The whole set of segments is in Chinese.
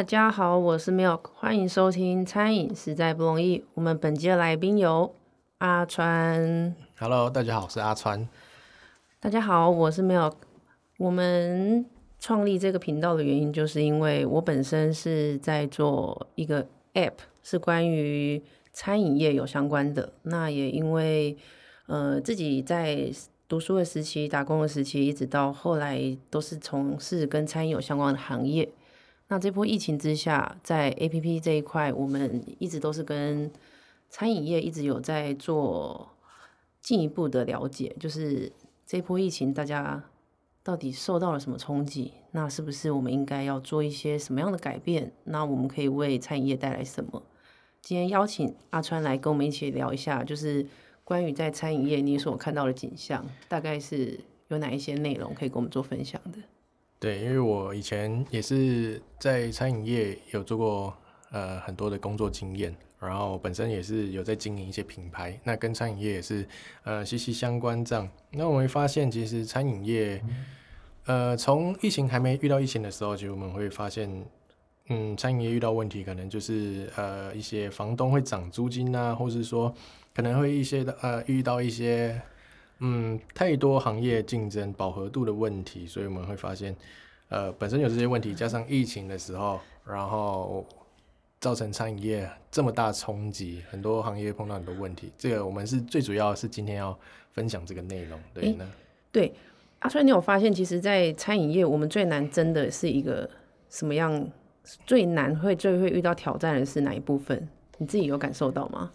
大家好，我是 Milk，欢迎收听餐饮实在不容易。我们本期的来宾有阿川。Hello，大家好，我是阿川。大家好，我是 Milk。我们创立这个频道的原因，就是因为我本身是在做一个 App，是关于餐饮业有相关的。那也因为呃自己在读书的时期、打工的时期，一直到后来都是从事跟餐饮有相关的行业。那这波疫情之下，在 A P P 这一块，我们一直都是跟餐饮业一直有在做进一步的了解，就是这波疫情大家到底受到了什么冲击？那是不是我们应该要做一些什么样的改变？那我们可以为餐饮业带来什么？今天邀请阿川来跟我们一起聊一下，就是关于在餐饮业你所看到的景象，大概是有哪一些内容可以跟我们做分享的？对，因为我以前也是在餐饮业有做过呃很多的工作经验，然后本身也是有在经营一些品牌，那跟餐饮业也是呃息息相关这样。那我们会发现，其实餐饮业呃从疫情还没遇到疫情的时候，其实我们会发现。嗯，餐饮业遇到问题，可能就是呃一些房东会涨租金啊，或是说可能会一些的呃遇到一些嗯太多行业竞争饱和度的问题，所以我们会发现呃本身有这些问题，加上疫情的时候，然后造成餐饮业这么大冲击，很多行业碰到很多问题。这个我们是最主要是今天要分享这个内容，对诶呢？对，阿川，你有发现，其实，在餐饮业，我们最难真的是一个什么样？最难会最会遇到挑战的是哪一部分？你自己有感受到吗？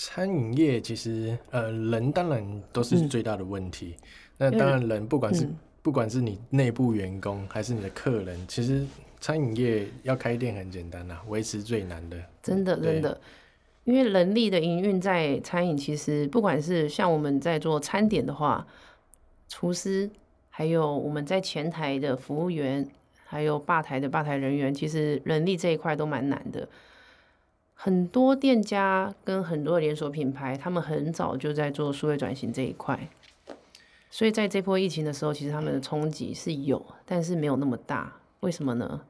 餐饮业其实呃人当然都是嗯最大的问题，那当然人不管是、嗯不管是你内部员工还是你的客人，其实餐饮业要开店很简单啦，维持最难的。真的，真的，因为人力的营运在餐饮，其实不管是像我们在做餐点的话，厨师，还有我们在前台的服务员，还有吧台的吧台人员，其实人力这一块都蛮难的。很多店家跟很多连锁品牌，他们很早就在做数位转型这一块，所以在这波疫情的时候，其实他们的冲击是有，但是没有那么大。为什么呢？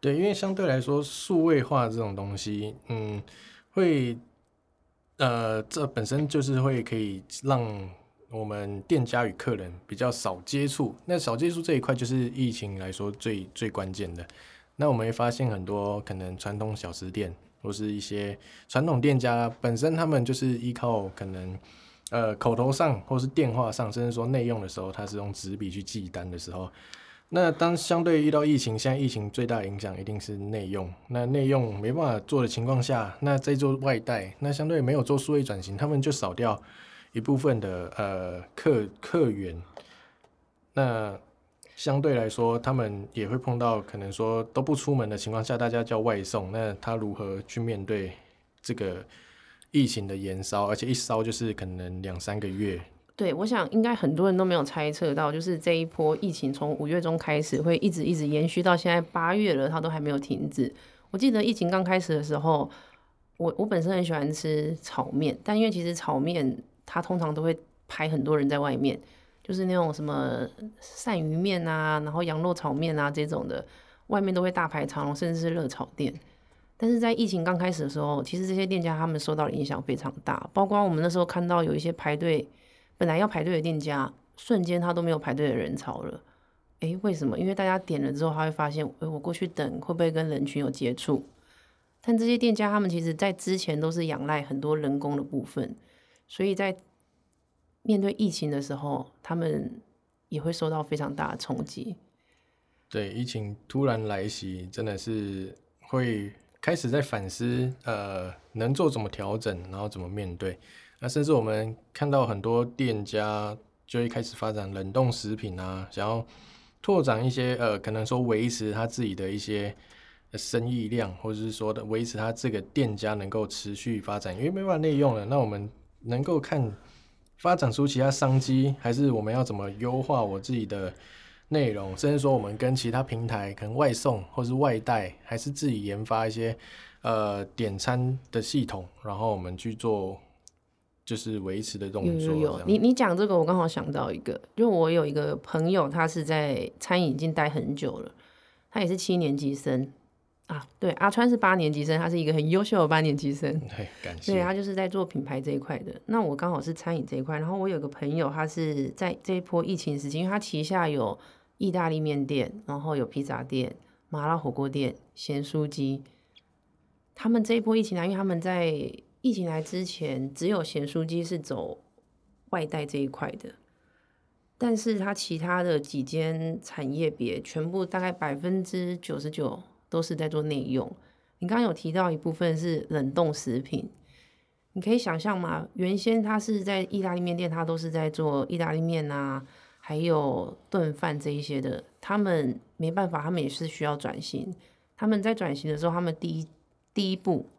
对，因为相对来说，数位化这种东西，嗯，会，呃，这本身就是会可以让我们店家与客人比较少接触。那少接触这一块，就是疫情来说最最关键的。那我们会发现很多可能传统小吃店或是一些传统店家本身，他们就是依靠可能呃口头上或是电话上，甚至说内用的时候，他是用纸笔去记单的时候。那当相对遇到疫情，现在疫情最大影响一定是内用。那内用没办法做的情况下，那在做外带，那相对没有做数位转型，他们就少掉一部分的呃客客源。那相对来说，他们也会碰到可能说都不出门的情况下，大家叫外送，那他如何去面对这个疫情的延烧？而且一烧就是可能两三个月。对，我想应该很多人都没有猜测到，就是这一波疫情从五月中开始，会一直一直延续到现在八月了，它都还没有停止。我记得疫情刚开始的时候，我我本身很喜欢吃炒面，但因为其实炒面它通常都会排很多人在外面，就是那种什么鳝鱼面啊，然后羊肉炒面啊这种的，外面都会大排长龙，甚至是热炒店。但是在疫情刚开始的时候，其实这些店家他们受到的影响非常大，包括我们那时候看到有一些排队。本来要排队的店家，瞬间他都没有排队的人潮了。诶，为什么？因为大家点了之后，他会发现，诶，我过去等会不会跟人群有接触？但这些店家他们其实在之前都是仰赖很多人工的部分，所以在面对疫情的时候，他们也会受到非常大的冲击。对，疫情突然来袭，真的是会开始在反思，呃，能做怎么调整，然后怎么面对。那甚至我们看到很多店家就会开始发展冷冻食品啊，想要拓展一些呃，可能说维持他自己的一些生意量，或者是说的维持他这个店家能够持续发展，因为没办法内用了，那我们能够看发展出其他商机，还是我们要怎么优化我自己的内容，甚至说我们跟其他平台可能外送或是外带，还是自己研发一些呃点餐的系统，然后我们去做就是维持的动有作。有有，你你讲这个，我刚好想到一个，就我有一个朋友，他是在餐饮已经待很久了，他也是七年级生，啊，对，阿川是八年级生，他是一个很优秀的八年级生。对，感谢。对他就是在做品牌这一块的。那我刚好是餐饮这一块，然后我有个朋友，他是在这一波疫情时期，因为他旗下有意大利面店，然后有披萨店、麻辣火锅店、咸酥鸡。他们这一波疫情来，因为他们在疫情来之前，只有咸酥鸡是走外带这一块的，但是他其他的几间产业别，全部大概百分之九十九。都是在做内用。你刚刚有提到一部分是冷冻食品，你可以想象吗？原先他是在意大利面店，他都是在做意大利面啊，还有炖饭这一些的。他们没办法，他们也是需要转型。他们在转型的时候，他们第一第一步，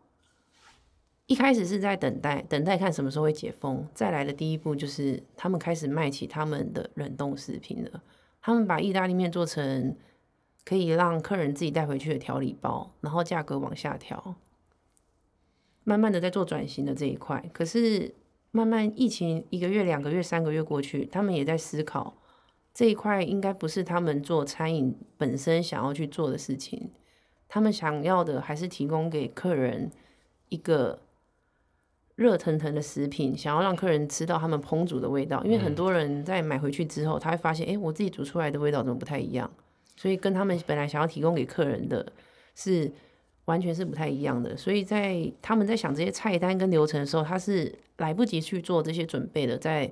一开始是在等待，等待看什么时候会解封。再来的第一步就是他们开始卖起他们的冷冻食品了。他们把意大利面做成。可以让客人自己带回去的调理包，然后价格往下调，慢慢的在做转型的这一块。可是慢慢疫情一个月、两个月、三个月过去，他们也在思考这一块应该不是他们做餐饮本身想要去做的事情。他们想要的还是提供给客人一个热腾腾的食品，想要让客人吃到他们烹煮的味道。因为很多人在买回去之后，他会发现，哎，我自己煮出来的味道怎么不太一样？所以跟他们本来想要提供给客人的是完全是不太一样的，所以在他们在想这些菜单跟流程的时候，他是来不及去做这些准备的。在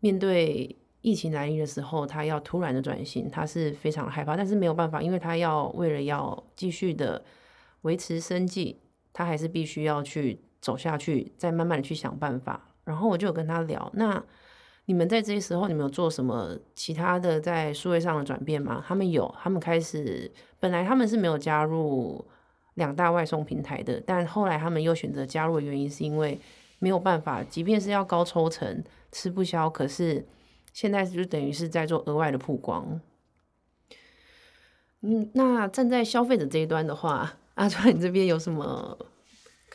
面对疫情来临的时候，他要突然的转型，他是非常害怕，但是没有办法，因为他要为了要继续的维持生计，他还是必须要去走下去，再慢慢的去想办法。然后我就有跟他聊，那。你们在这些时候，你们有做什么其他的在数位上的转变吗？他们有，他们开始本来他们是没有加入两大外送平台的，但后来他们又选择加入的原因是因为没有办法，即便是要高抽成吃不消，可是现在就等于是在做额外的曝光。嗯，那站在消费者这一端的话，阿川，你这边有什么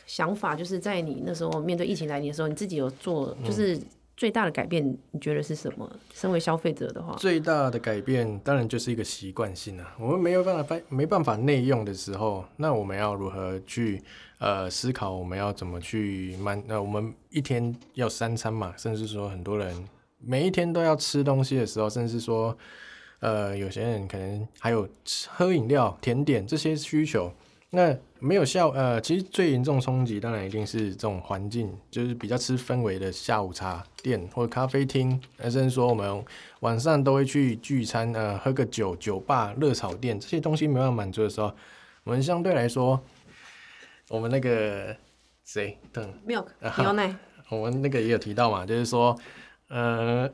想法？就是在你那时候面对疫情来临的时候，你自己有做就是。最大的改变，你觉得是什么？身为消费者的话，最大的改变当然就是一个习惯性啊。我们没有办法没办法内用的时候，那我们要如何去呃思考？我们要怎么去满？那我们一天要三餐嘛，甚至说很多人每一天都要吃东西的时候，甚至说呃有些人可能还有喝饮料、甜点这些需求。那没有效，呃，其实最严重冲击当然一定是这种环境，就是比较吃氛围的下午茶店或者咖啡厅，甚至说我们晚上都会去聚餐，呃，喝个酒、酒吧、热炒店这些东西没办法满足的时候，我们相对来说，我们那个谁等 milk 牛奶，我们那个也有提到嘛，就是说，呃，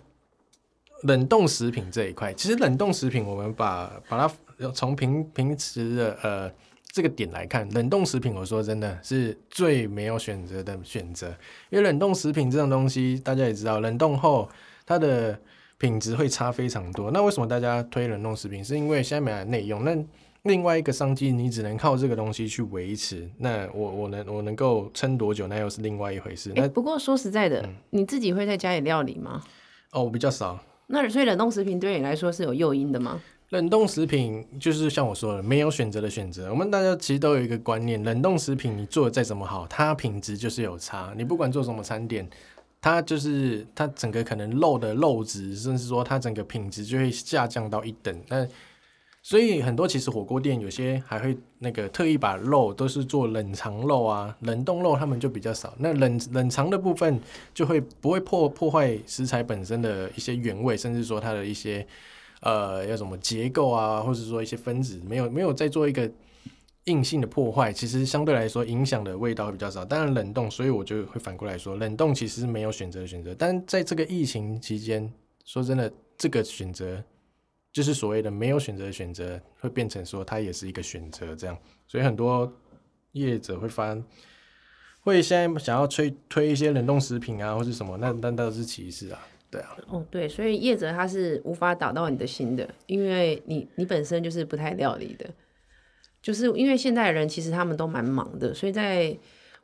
冷冻食品这一块，其实冷冻食品我们把把它从平平时的呃。这个点来看，冷冻食品，我说真的是最没有选择的选择，因为冷冻食品这种东西，大家也知道，冷冻后它的品质会差非常多。那为什么大家推冷冻食品？是因为现在没有内用。那另外一个商机，你只能靠这个东西去维持。那我我能我能够撑多久，那又是另外一回事。那不过说实在的，你自己会在家里料理吗？哦，我比较少。那所以冷冻食品对你来说是有诱因的吗？冷冻食品就是像我说的，没有选择的选择。我们大家其实都有一个观念，冷冻食品你做的再怎么好，它品质就是有差。你不管做什么餐点，它就是它整个可能肉的肉质，甚至说它整个品质就会下降到一等。那所以很多其实火锅店有些还会那个特意把肉都是做冷藏肉啊，冷冻肉他们就比较少。那冷冷藏的部分就会不会破破坏食材本身的一些原味，甚至说它的一些。呃，要什么结构啊，或者说一些分子，没有没有在做一个硬性的破坏，其实相对来说影响的味道会比较少。当然冷冻，所以我就会反过来说，冷冻其实没有选择的选择。但在这个疫情期间，说真的，这个选择就是所谓的没有选择的选择，会变成说它也是一个选择这样。所以很多业者会发，会现在想要推推一些冷冻食品啊，或者什么，那那都是歧视啊。对啊，哦对，所以业者他是无法打到你的心的，因为你你本身就是不太料理的，就是因为现代人其实他们都蛮忙的，所以在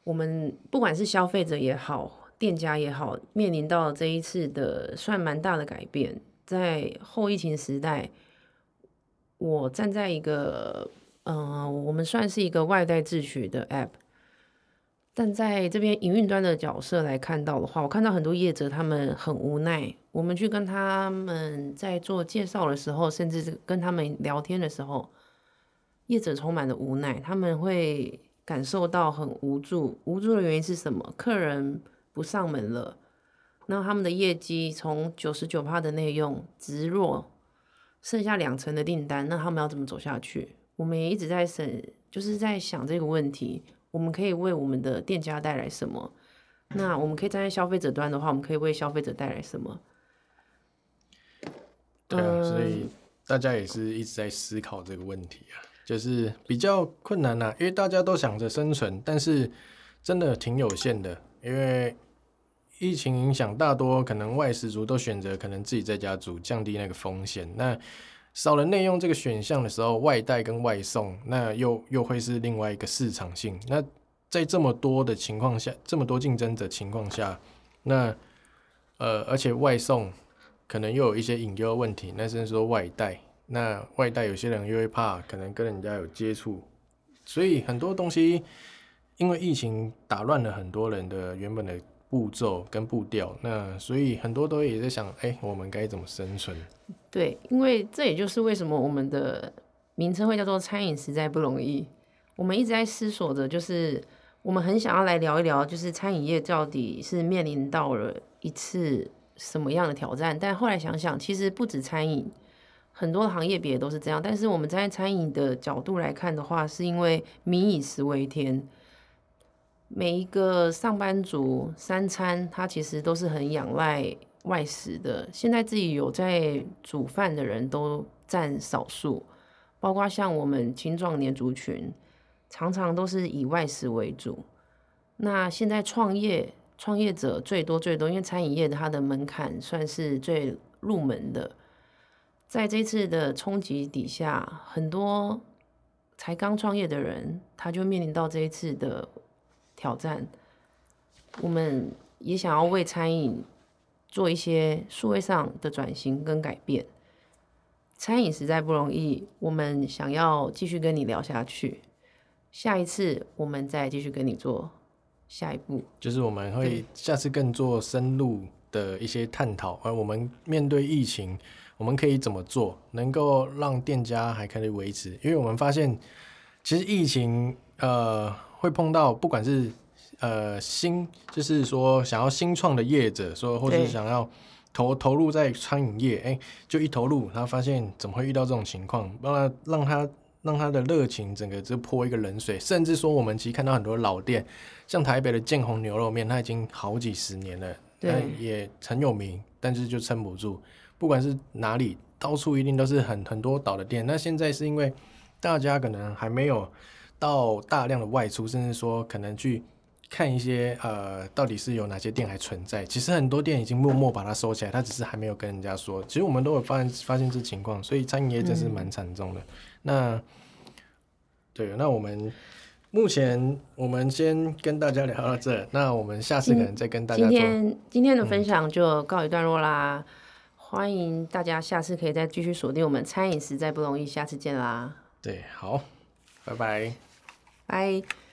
我们不管是消费者也好，店家也好，面临到这一次的算蛮大的改变，在后疫情时代，我站在一个嗯，我们算是一个外带自取的 App，但在这边营运端的角色来看到的话，我看到很多业者他们很无奈。我们去跟他们在做介绍的时候，甚至跟他们聊天的时候，业者充满了无奈，他们会感受到很无助。无助的原因是什么？客人不上门了，那他们的业绩从九十九趴的内用直落，剩下两成的订单，那他们要怎么走下去？我们也一直在审，就是在想这个问题，我们可以为我们的店家带来什么？那我们可以站在消费者端的话，我们可以为消费者带来什么？对啊，所以大家也是一直在思考这个问题啊，就是比较困难呐，因为大家都想着生存，但是真的挺有限的，因为疫情影响，大多可能外食族都选择可能自己在家煮，降低那个风险。那少了内用这个选项的时候，外带跟外送，那又又会是另外一个市场性。那在这么多的情况下，这么多竞争者情况下，那呃，而且外送可能又有一些隐忧问题。那甚至说外带，那外带有些人又会怕，可能跟人家有接触，所以很多东西因为疫情打乱了很多人的原本的步骤跟步调。那所以很多都也在想，哎，我们该怎么生存？对，因为这也就是为什么我们的名称会叫做餐饮实在不容易。我们一直在思索着，就是我们很想要来聊一聊，就是餐饮业到底是面临到了一次什么样的挑战。但后来想想，其实不止餐饮，很多行业别都是这样。但是我们站在餐饮的角度来看的话，是因为民以食为天，每一个上班族三餐他其实都是很仰赖。外食的，现在自己有在煮饭的人都占少数，包括像我们青壮年族群，常常都是以外食为主。那现在创业创业者最多最多，因为餐饮业它的门槛算是最入门的，在这次的冲击底下，很多才刚创业的人，他就面临到这一次的挑战。我们也想要为餐饮。做一些数位上的转型跟改变，餐饮实在不容易。我们想要继续跟你聊下去，下一次我们再继续跟你做下一步。就是我们会下次更做深入的一些探讨，而我们面对疫情，我们可以怎么做，能够让店家还可以维持？因为我们发现，其实疫情呃会碰到，不管是。呃，新就是说想要新创的业者，说或者想要投投入在餐饮业，哎，就一投入，他发现怎么会遇到这种情况，让他让他让他的热情整个就泼一个冷水，甚至说我们其实看到很多老店，像台北的建宏牛肉面，它已经好几十年了，但也很有名，但是就撑不住，不管是哪里，到处一定都是很很多倒的店。那现在是因为大家可能还没有到大量的外出，甚至说可能去。看一些呃，到底是有哪些店还存在？其实很多店已经默默把它收起来，它只是还没有跟人家说。其实我们都有发现发现这情况，所以餐饮业真是蛮惨重的。那对，那我们目前我们先跟大家聊到这，那我们下次可能再跟大家。今天今天的分享就告一段落啦，欢迎大家下次可以再继续锁定我们餐饮实在不容易，下次见啦。对，好，拜拜，拜。